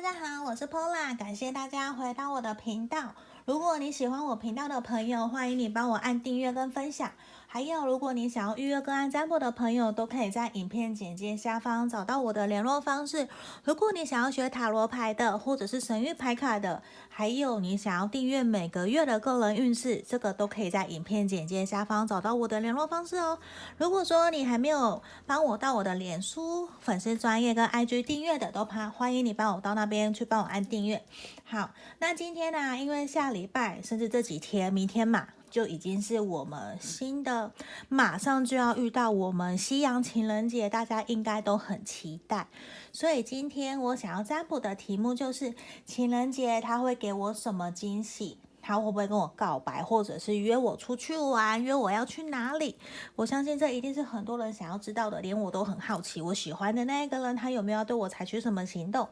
大家好，我是 Pola，感谢大家回到我的频道。如果你喜欢我频道的朋友，欢迎你帮我按订阅跟分享。还有，如果你想要预约个案占卜的朋友，都可以在影片简介下方找到我的联络方式。如果你想要学塔罗牌的，或者是神諭牌卡的，还有你想要订阅每个月的个人运势，这个都可以在影片简介下方找到我的联络方式哦。如果说你还没有帮我到我的脸书粉丝专业跟 IG 订阅的，都怕欢迎你帮我到那边去帮我按订阅。好，那今天呢，因为下礼拜甚至这几天，明天嘛。就已经是我们新的，马上就要遇到我们西洋情人节，大家应该都很期待。所以今天我想要占卜的题目就是情人节他会给我什么惊喜？他会不会跟我告白，或者是约我出去玩，约我要去哪里？我相信这一定是很多人想要知道的，连我都很好奇。我喜欢的那一个人，他有没有对我采取什么行动？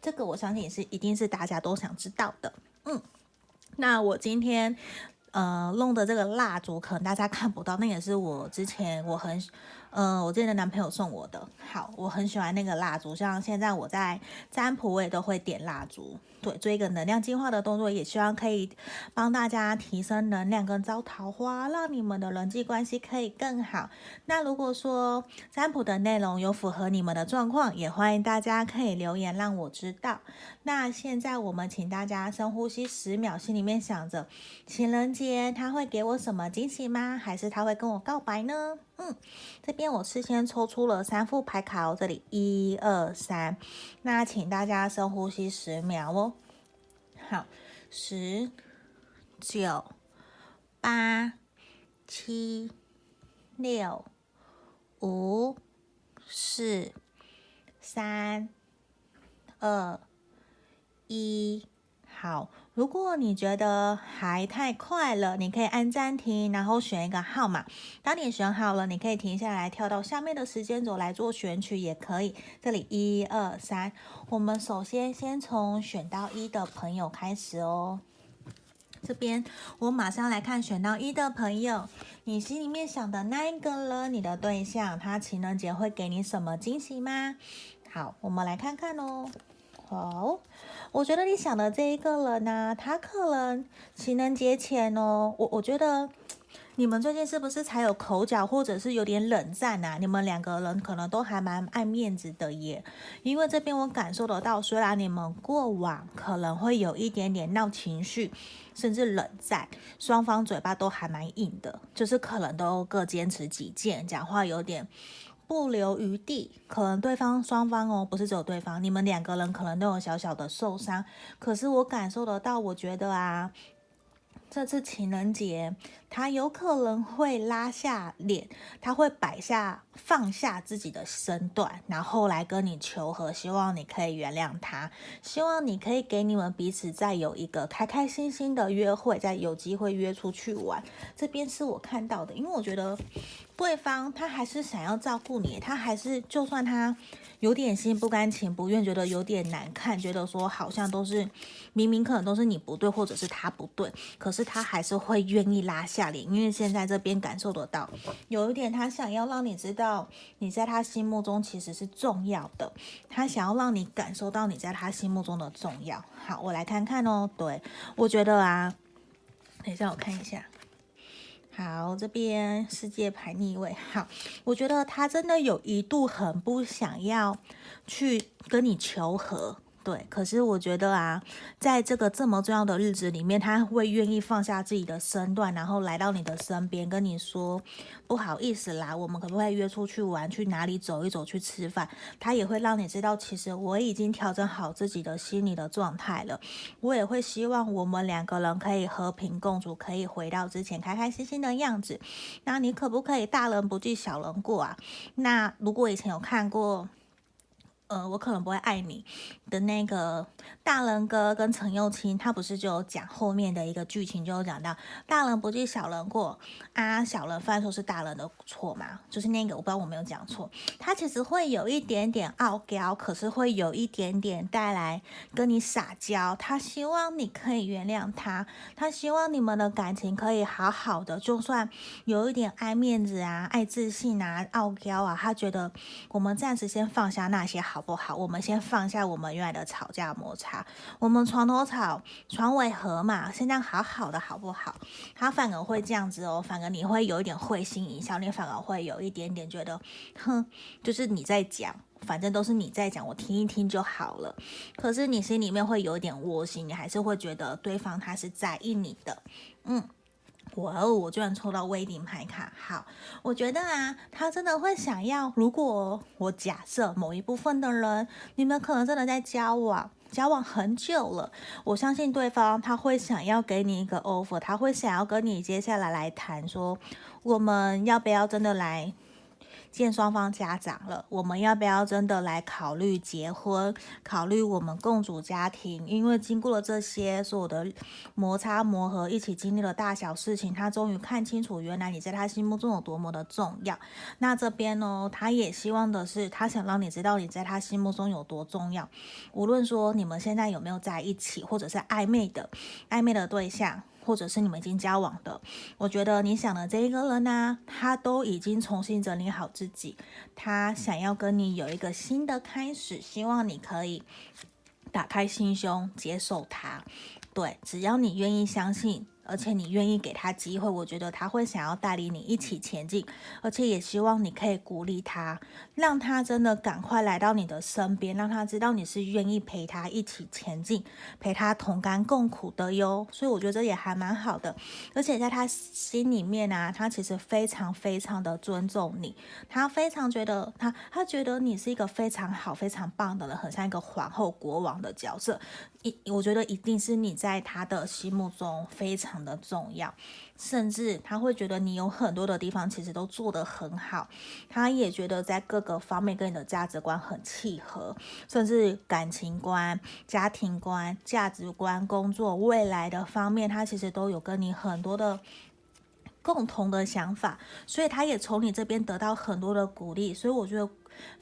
这个我相信也是一定是大家都想知道的。嗯，那我今天。呃，弄的这个蜡烛可能大家看不到，那也是我之前我很，呃，我之前的男朋友送我的。好，我很喜欢那个蜡烛，像现在我在占卜，我也都会点蜡烛。对，做一个能量净化的动作，也希望可以帮大家提升能量跟招桃花，让你们的人际关系可以更好。那如果说占卜的内容有符合你们的状况，也欢迎大家可以留言让我知道。那现在我们请大家深呼吸十秒，心里面想着情人节他会给我什么惊喜吗？还是他会跟我告白呢？嗯，这边我事先抽出了三副牌卡哦，这里一二三，那请大家深呼吸十秒哦。好，十、九、八、七、六、五、四、三、二、一，好。如果你觉得还太快了，你可以按暂停，然后选一个号码。当你选好了，你可以停下来，跳到下面的时间轴来做选取，也可以。这里一二三，我们首先先从选到一的朋友开始哦。这边我马上来看选到一的朋友，你心里面想的那一个了，你的对象，他情人节会给你什么惊喜吗？好，我们来看看哦。好，我觉得你想的这一个人呢、他可能情人节前哦，我我觉得你们最近是不是才有口角，或者是有点冷战啊？你们两个人可能都还蛮爱面子的耶，因为这边我感受得到，虽然你们过往可能会有一点点闹情绪，甚至冷战，双方嘴巴都还蛮硬的，就是可能都各坚持己见，讲话有点。不留余地，可能对方双方哦，不是只有对方，你们两个人可能都有小小的受伤，可是我感受得到，我觉得啊。这次情人节，他有可能会拉下脸，他会摆下放下自己的身段，然后来跟你求和，希望你可以原谅他，希望你可以给你们彼此再有一个开开心心的约会，再有机会约出去玩。这边是我看到的，因为我觉得对方他还是想要照顾你，他还是就算他。有点心不甘情不愿，觉得有点难看，觉得说好像都是明明可能都是你不对，或者是他不对，可是他还是会愿意拉下脸，因为现在这边感受得到，有一点他想要让你知道你在他心目中其实是重要的，他想要让你感受到你在他心目中的重要。好，我来看看哦，对，我觉得啊，等一下我看一下。好，这边世界牌逆位。好，我觉得他真的有一度很不想要去跟你求和。对，可是我觉得啊，在这个这么重要的日子里面，他会愿意放下自己的身段，然后来到你的身边，跟你说不好意思啦，我们可不可以约出去玩，去哪里走一走，去吃饭？他也会让你知道，其实我已经调整好自己的心理的状态了。我也会希望我们两个人可以和平共处，可以回到之前开开心心的样子。那你可不可以大人不计小人过啊？那如果以前有看过。呃，我可能不会爱你的那个大人哥跟陈又青，他不是就有讲后面的一个剧情，就有讲到大人不计小人过啊，小人犯错是大人的错嘛，就是那个我不知道我没有讲错，他其实会有一点点傲娇，可是会有一点点带来跟你撒娇，他希望你可以原谅他，他希望你们的感情可以好好的，就算有一点爱面子啊、爱自信啊、傲娇啊，他觉得我们暂时先放下那些好。好不好？我们先放下我们原来的吵架摩擦，我们床头吵，床尾和嘛，现在好好的好不好？他反而会这样子哦，反而你会有一点会心一笑，你反而会有一点点觉得，哼，就是你在讲，反正都是你在讲，我听一听就好了。可是你心里面会有一点窝心，你还是会觉得对方他是在意你的，嗯。哇哦！我居然抽到威顶牌卡，好，我觉得啊，他真的会想要。如果我假设某一部分的人，你们可能真的在交往，交往很久了，我相信对方他会想要给你一个 offer，他会想要跟你接下来来谈说，我们要不要真的来。见双方家长了，我们要不要真的来考虑结婚？考虑我们共组家庭？因为经过了这些所有的摩擦磨合，一起经历了大小事情，他终于看清楚，原来你在他心目中有多么的重要。那这边呢，他也希望的是，他想让你知道你在他心目中有多重要。无论说你们现在有没有在一起，或者是暧昧的暧昧的对象。或者是你们已经交往的，我觉得你想的这一个人呢、他都已经重新整理好自己，他想要跟你有一个新的开始，希望你可以打开心胸接受他。对，只要你愿意相信。而且你愿意给他机会，我觉得他会想要带领你一起前进，而且也希望你可以鼓励他，让他真的赶快来到你的身边，让他知道你是愿意陪他一起前进，陪他同甘共苦的哟。所以我觉得这也还蛮好的，而且在他心里面啊，他其实非常非常的尊重你，他非常觉得他他觉得你是一个非常好、非常棒的人，很像一个皇后、国王的角色。一，我觉得一定是你在他的心目中非常的重要，甚至他会觉得你有很多的地方其实都做得很好，他也觉得在各个方面跟你的价值观很契合，甚至感情观、家庭观、价值观、工作未来的方面，他其实都有跟你很多的共同的想法，所以他也从你这边得到很多的鼓励，所以我觉得。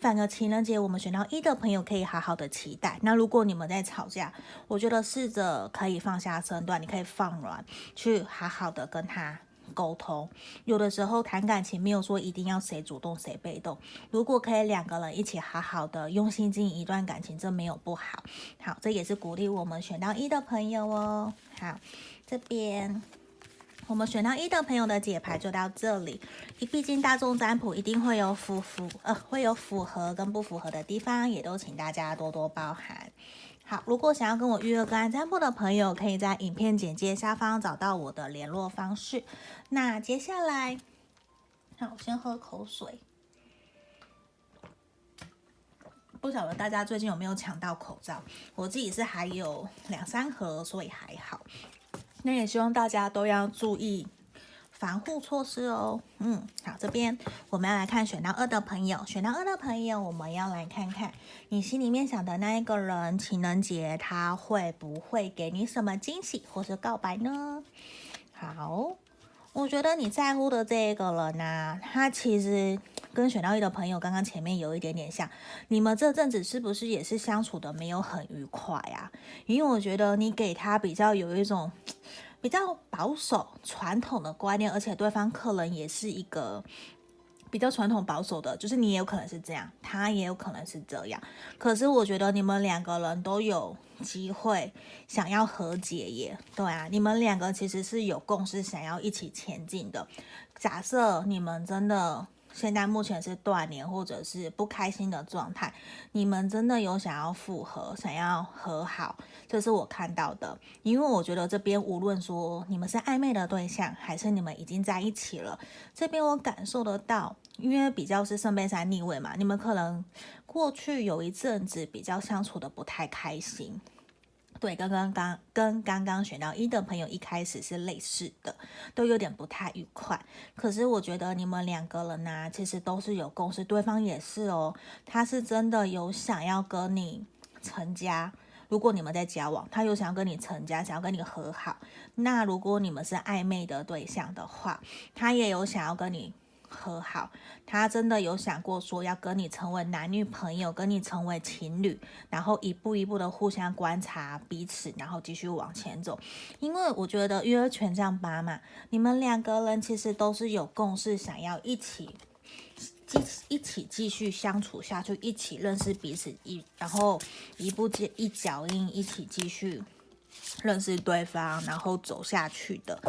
反而情人节我们选到一的朋友可以好好的期待。那如果你们在吵架，我觉得试着可以放下身段，你可以放软，去好好的跟他沟通。有的时候谈感情没有说一定要谁主动谁被动，如果可以两个人一起好好的用心经营一段感情，这没有不好。好，这也是鼓励我们选到一的朋友哦。好，这边。我们选到一的朋友的解牌就到这里。毕竟大众占卜一定会有符符呃，会有符合跟不符合的地方，也都请大家多多包涵。好，如果想要跟我预约个案占卜的朋友，可以在影片简介下方找到我的联络方式。那接下来，好，我先喝口水。不晓得大家最近有没有抢到口罩？我自己是还有两三盒，所以还好。那也希望大家都要注意防护措施哦。嗯，好，这边我们要来看选到二的朋友，选到二的朋友，我们要来看看你心里面想的那一个人，情人节他会不会给你什么惊喜或是告白呢？好，我觉得你在乎的这个人呢、他其实跟选到一的朋友刚刚前面有一点点像，你们这阵子是不是也是相处的没有很愉快啊？因为我觉得你给他比较有一种。比较保守传统的观念，而且对方可能也是一个比较传统保守的，就是你也有可能是这样，他也有可能是这样。可是我觉得你们两个人都有机会想要和解耶，对啊，你们两个其实是有共识，想要一起前进的。假设你们真的。现在目前是断联或者是不开心的状态，你们真的有想要复合、想要和好，这是我看到的。因为我觉得这边无论说你们是暧昧的对象，还是你们已经在一起了，这边我感受得到，因为比较是圣杯三逆位嘛，你们可能过去有一阵子比较相处的不太开心。对，刚刚刚跟刚刚选到一的朋友一开始是类似的，都有点不太愉快。可是我觉得你们两个人呢、其实都是有共识，对方也是哦，他是真的有想要跟你成家。如果你们在交往，他有想要跟你成家，想要跟你和好。那如果你们是暧昧的对象的话，他也有想要跟你。和好，他真的有想过说要跟你成为男女朋友，跟你成为情侣，然后一步一步的互相观察彼此，然后继续往前走。因为我觉得，因为权杖八嘛，你们两个人其实都是有共识，想要一起继一起继续相处下去，一起认识彼此，一然后一步接一脚印，一起继续认识对方，然后走下去的。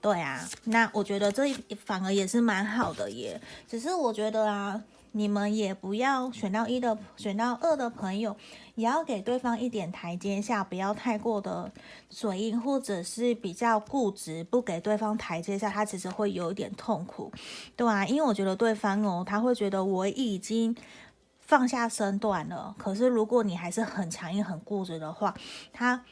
对啊，那我觉得这反而也是蛮好的耶。只是我觉得啊。你们也不要选到一的，选到二的朋友，也要给对方一点台阶下，不要太过的嘴硬，或者是比较固执，不给对方台阶下，他其实会有一点痛苦，对啊，因为我觉得对方哦，他会觉得我已经放下身段了，可是如果你还是很强硬、很固执的话，他。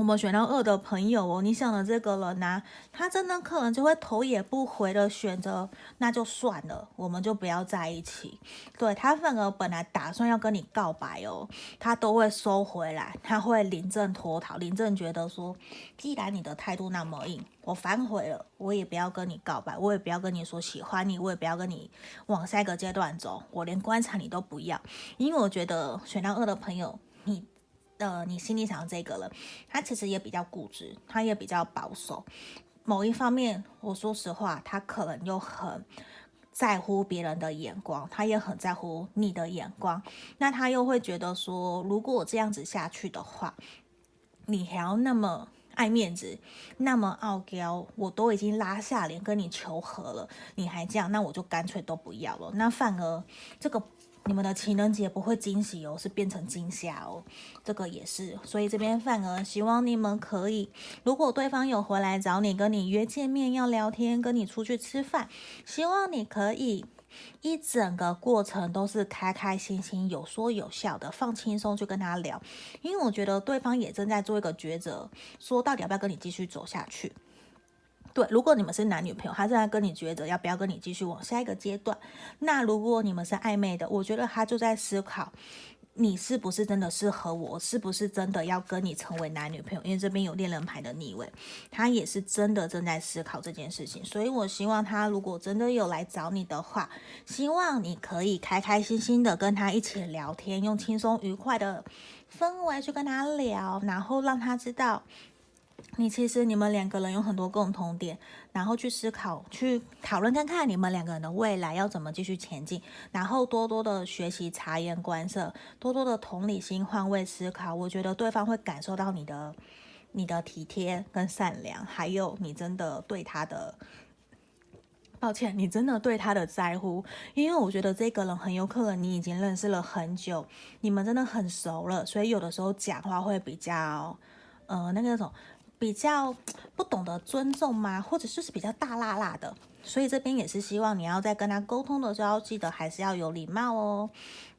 我们选到二的朋友哦，你想的这个人呢、他真的可能就会头也不回的选择，那就算了，我们就不要在一起。对，他反而本来打算要跟你告白哦，他都会收回来，他会临阵脱逃。临阵觉得说，既然你的态度那么硬，我反悔了，我也不要跟你告白，我也不要跟你说喜欢你，我也不要跟你往下一个阶段走，我连观察你都不要，因为我觉得选到二的朋友，你。呃，你心里想这个了，他其实也比较固执，他也比较保守。某一方面，我说实话，他可能又很在乎别人的眼光，他也很在乎你的眼光。那他又会觉得说，如果我这样子下去的话，你还要那么爱面子，那么傲娇，我都已经拉下脸跟你求和了，你还这样，那我就干脆都不要了。那反而这个。你们的情人节不会惊喜哦，是变成惊吓哦，这个也是，所以这边反而希望你们可以，如果对方有回来找你，跟你约见面要聊天，跟你出去吃饭，希望你可以一整个过程都是开开心心、有说有笑的，放轻松去跟他聊，因为我觉得对方也正在做一个抉择，说到底要不要跟你继续走下去。对，如果你们是男女朋友，他正在跟你抉择要不要跟你继续往下一个阶段。那如果你们是暧昧的，我觉得他就在思考，你是不是真的适合我，是不是真的要跟你成为男女朋友？因为这边有恋人牌的逆位，他也是真的正在思考这件事情。所以我希望他如果真的有来找你的话，希望你可以开开心心的跟他一起聊天，用轻松愉快的氛围去跟他聊，然后让他知道。你其实你们两个人有很多共同点，然后去思考、去讨论看看你们两个人的未来要怎么继续前进，然后多多的学习、察言观色，多多的同理心、换位思考。我觉得对方会感受到你的、你的体贴跟善良，还有你真的对他的，抱歉，你真的对他的在乎。因为我觉得这个人很有可能你已经认识了很久，你们真的很熟了，所以有的时候讲话会比较，呃，那个种。比较 不懂得尊重吗？或者就是比较大辣辣的，所以这边也是希望你要在跟他沟通的时候，记得还是要有礼貌哦。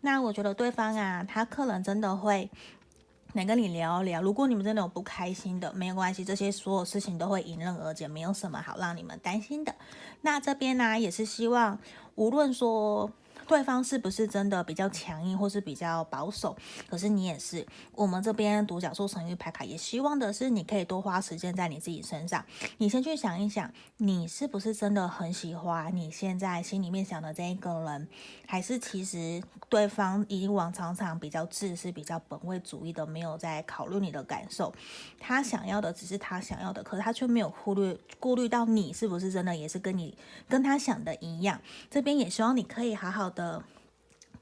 那我觉得对方啊，他可能真的会 来跟你聊一聊。如果你们真的有不开心的，没有关系，这些所有事情都会迎刃而解，没有什么好让你们担心的。那这边呢，也是希望无论说。对方是不是真的比较强硬，或是比较保守？可是你也是，我们这边独角兽神諭牌卡也希望的是，你可以多花时间在你自己身上。你先去想一想，你是不是真的很喜欢你现在心里面想的这一个人，还是其实对方以往常常比较自私、比较本位主义的，没有在考虑你的感受。他想要的只是他想要的，可是他却没有忽略顾虑到你是不是真的也是跟你跟他想的一样。这边也希望你可以好好的。的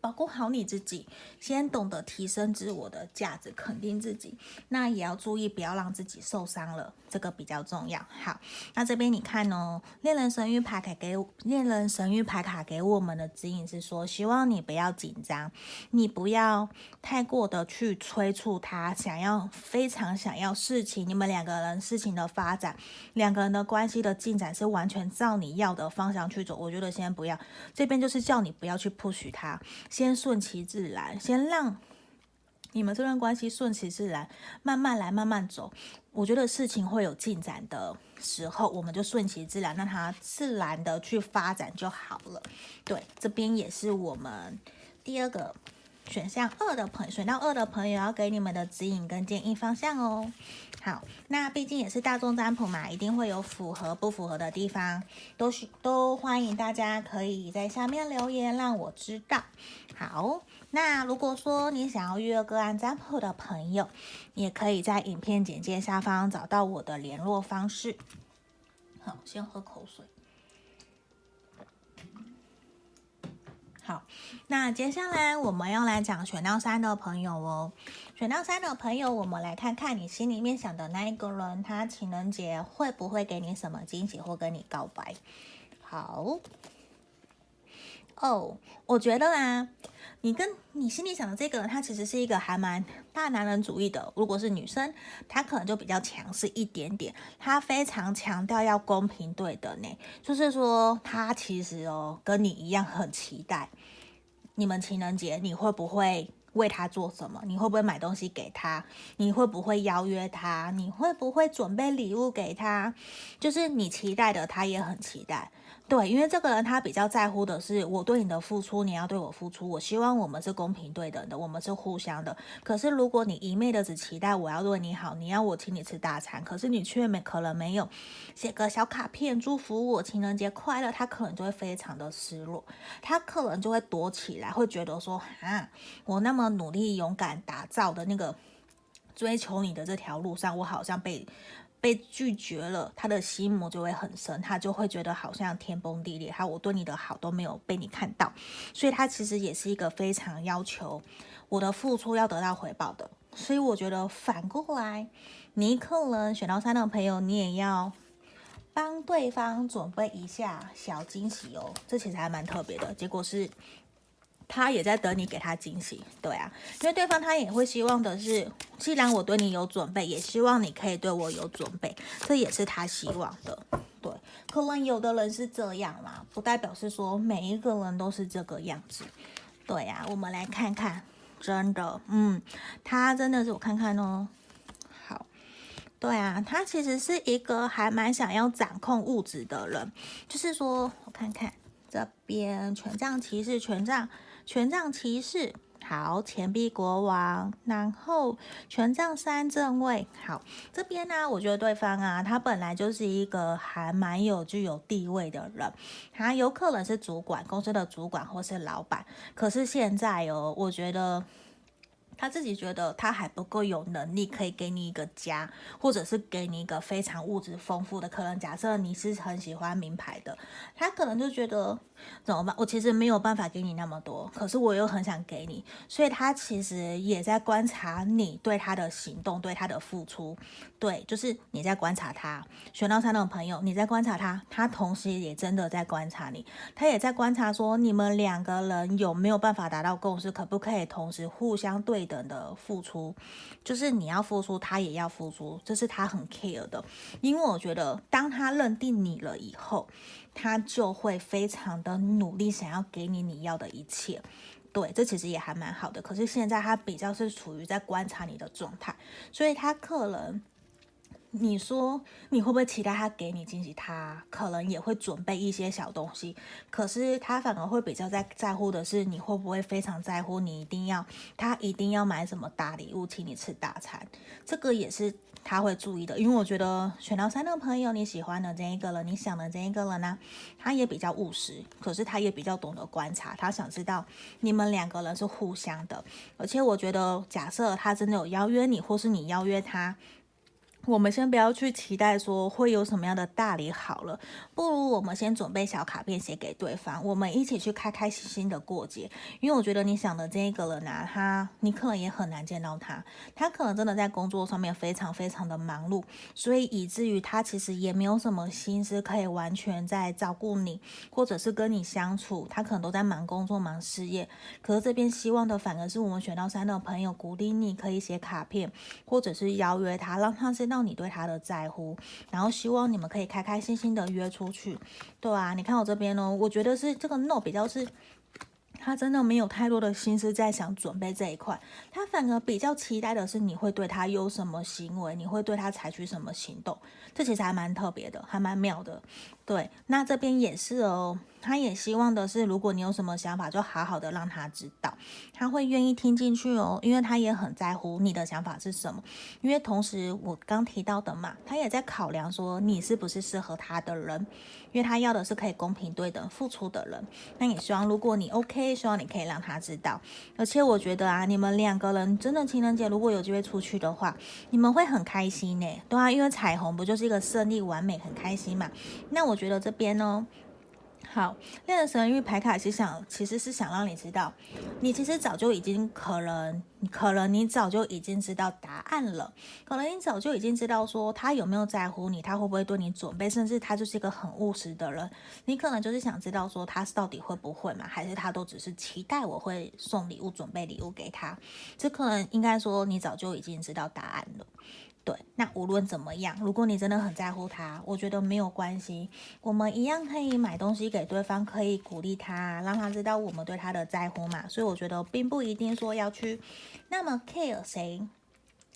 保护好你自己，先懂得提升自我的价值，肯定自己。那也要注意，不要让自己受伤了，这个比较重要。好，那这边你看哦，恋人神諭牌卡给恋人神諭牌卡给我们的指引是说，希望你不要紧张，你不要太过的去催促他，想要非常想要事情，你们两个人事情的发展，两个人的关系的进展是完全照你要的方向去走。我觉得先不要，这边就是叫你不要去 push 他。先顺其自然，先让你们这段关系顺其自然，慢慢来，慢慢走。我觉得事情会有进展的时候，我们就顺其自然，让它自然的去发展就好了。对，这边也是我们第二个选项二的朋，选到二的朋友要给你们的指引跟建议方向哦。好，那毕竟也是大众占卜嘛，一定会有符合不符合的地方，都是都欢迎大家可以在下面留言让我知道。好，那如果说你想要预约个案占卜的朋友，也可以在影片简介下方找到我的联络方式。好，先喝口水。好，那接下来我们要来讲选到三的朋友哦。选到三的朋友，我们来看看你心里面想的那一个人，他情人节会不会给你什么惊喜或跟你告白？好，哦，我觉得啊，你跟你心里想的这个人，他其实是一个还蛮大男人主义的。如果是女生，他可能就比较强势一点点，他非常强调要公平对等呢，就是说他其实哦跟你一样很期待你们情人节，你会不会？为他做什么？你会不会买东西给他？你会不会邀约他？你会不会准备礼物给他？就是你期待的，他也很期待。对，因为这个人他比较在乎的是我对你的付出，你要对我付出。我希望我们是公平对等的，我们是互相的。可是如果你一昧的只期待我要对你好，你要我请你吃大餐，可是你却没可能没有写个小卡片祝福我情人节快乐，他可能就会非常的失落，他可能就会躲起来，会觉得说啊，我那么努力勇敢打造的那个追求你的这条路上，我好像被。被拒绝了，他的心魔就会很深，他就会觉得好像天崩地裂，还有我对你的好都没有被你看到，所以他其实也是一个非常要求我的付出要得到回报的。所以我觉得反过来，你可能选到三的朋友，你也要帮对方准备一下小惊喜哦，这其实还蛮特别的。结果是。他也在等你给他惊喜，对啊，因为对方他也会希望的是，既然我对你有准备，也希望你可以对我有准备，这也是他希望的，对。可能有的人是这样啦，不代表是说每一个人都是这个样子，对啊，我们来看看，真的，嗯，他真的是我看看哦，好，对啊，他其实是一个还蛮想要掌控物质的人，就是说我看看这边权杖骑士，权杖。权杖骑士，好，钱币国王，然后权杖三正位，好，这边呢，我觉得对方啊，他本来就是一个还蛮有具有地位的人，他有可能是主管，公司的主管或是老板，可是现在哦，我觉得。他自己觉得他还不够有能力，可以给你一个家，或者是给你一个非常物质丰富的。可能假设你是很喜欢名牌的，他可能就觉得怎么办？我其实没有办法给你那么多，可是我又很想给你，所以他其实也在观察你对他的行动，对他的付出。对，就是你在观察他。选到三的朋友，你在观察他，他同时也真的在观察你，他也在观察说你们两个人有没有办法达到共识，可不可以同时互相对。等的付出，就是你要付出，他也要付出，这是他很 care 的。因为我觉得，当他认定你了以后，他就会非常的努力，想要给你你要的一切。对，这其实也还蛮好的。可是现在他比较是处于在观察你的状态，所以他可能。你说你会不会期待他给你惊喜？他可能也会准备一些小东西，可是他反而会比较在在乎的是你会不会非常在乎，你一定要他一定要买什么大礼物请你吃大餐，这个也是他会注意的。因为我觉得选到三的朋友，你喜欢的这一个人，你想的这一个人呢、他也比较务实，可是他也比较懂得观察，他想知道你们两个人是互相的，而且我觉得假设他真的有邀约你，或是你邀约他。我们先不要去期待说会有什么样的大礼好了，不如我们先准备小卡片写给对方，我们一起去开开心心的过节。因为我觉得你想的这一个人啊，他你可能也很难见到他，他可能真的在工作上面非常非常的忙碌，所以以至于他其实也没有什么心思可以完全在照顾你，或者是跟你相处，他可能都在忙工作忙事业。可是这边希望的反而是我们选到三的朋友鼓励你可以写卡片，或者是邀约他，让他知道。你对他的在乎，然后希望你们可以开开心心的约出去，对啊，你看我这边哦，我觉得是这个 no 比较是，他真的没有太多的心思在想准备这一块，他反而比较期待的是你会对他有什么行为，你会对他采取什么行动，这其实还蛮特别的，还蛮妙的，对，那这边也是哦。他也希望的是，如果你有什么想法，就好好的让他知道，他会愿意听进去哦，因为他也很在乎你的想法是什么。因为同时我刚提到的嘛，他也在考量说你是不是适合他的人，因为他要的是可以公平对等付出的人。那也希望如果你 OK，希望你可以让他知道。而且我觉得啊，你们两个人真的情人节如果有机会出去的话，你们会很开心呢。对啊，因为彩虹不就是一个胜利、完美、很开心嘛？那我觉得这边呢。好，恋人神諭牌卡其实想，其实是想让你知道，你其实早就已经可能，可能你早就已经知道答案了，可能你早就已经知道说他有没有在乎你，他会不会对你准备，甚至他就是一个很务实的人，你可能就是想知道说他到底会不会嘛，还是他都只是期待我会送礼物，准备礼物给他，这可能应该说你早就已经知道答案了。对，那无论怎么样，如果你真的很在乎他，我觉得没有关系，我们一样可以买东西给对方，可以鼓励他，让他知道我们对他的在乎嘛。所以我觉得并不一定说要去那么 care 谁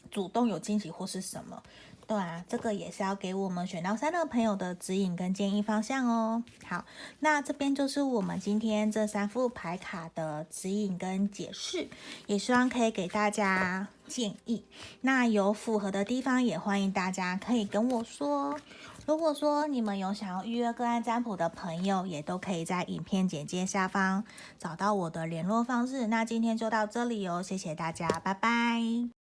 主动有惊喜或是什么。对啊，这个也是要给我们选到三的朋友的指引跟建议方向哦。好，那这边就是我们今天这三副牌卡的指引跟解释，也希望可以给大家建议。那有符合的地方，也欢迎大家可以跟我说。如果说你们有想要预约个案占卜的朋友，也都可以在影片简介下方找到我的联络方式。那今天就到这里哦，谢谢大家，拜拜。